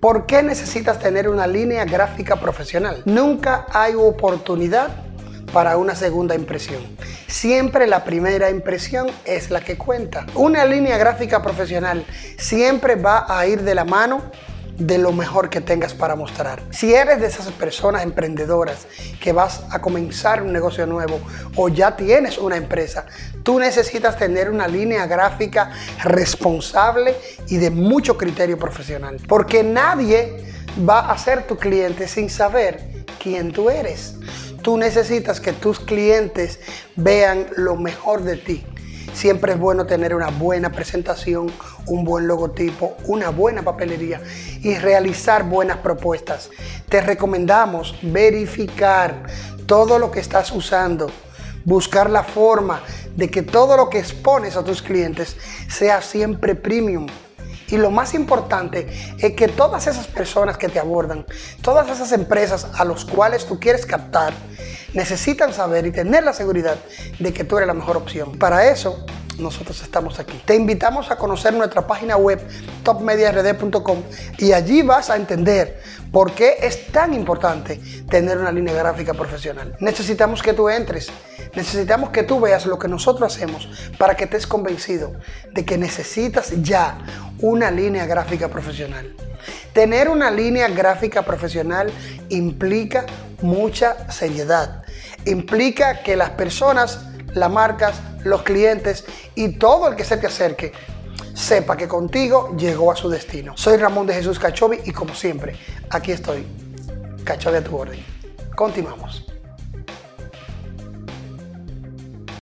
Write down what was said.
¿Por qué necesitas tener una línea gráfica profesional? Nunca hay oportunidad para una segunda impresión. Siempre la primera impresión es la que cuenta. Una línea gráfica profesional siempre va a ir de la mano de lo mejor que tengas para mostrar. Si eres de esas personas emprendedoras que vas a comenzar un negocio nuevo o ya tienes una empresa, tú necesitas tener una línea gráfica responsable y de mucho criterio profesional. Porque nadie va a ser tu cliente sin saber quién tú eres. Tú necesitas que tus clientes vean lo mejor de ti Siempre es bueno tener una buena presentación, un buen logotipo, una buena papelería y realizar buenas propuestas. Te recomendamos verificar todo lo que estás usando, buscar la forma de que todo lo que expones a tus clientes sea siempre premium. Y lo más importante es que todas esas personas que te abordan, todas esas empresas a los cuales tú quieres captar, necesitan saber y tener la seguridad de que tú eres la mejor opción. Para eso, nosotros estamos aquí. Te invitamos a conocer nuestra página web topmediard.com y allí vas a entender por qué es tan importante tener una línea gráfica profesional. Necesitamos que tú entres, necesitamos que tú veas lo que nosotros hacemos para que estés convencido de que necesitas ya una línea gráfica profesional. Tener una línea gráfica profesional implica mucha seriedad. Implica que las personas, las marcas, los clientes y todo el que se te acerque sepa que contigo llegó a su destino. Soy Ramón de Jesús Cachovi y como siempre, aquí estoy. Cachovi a tu orden. Continuamos.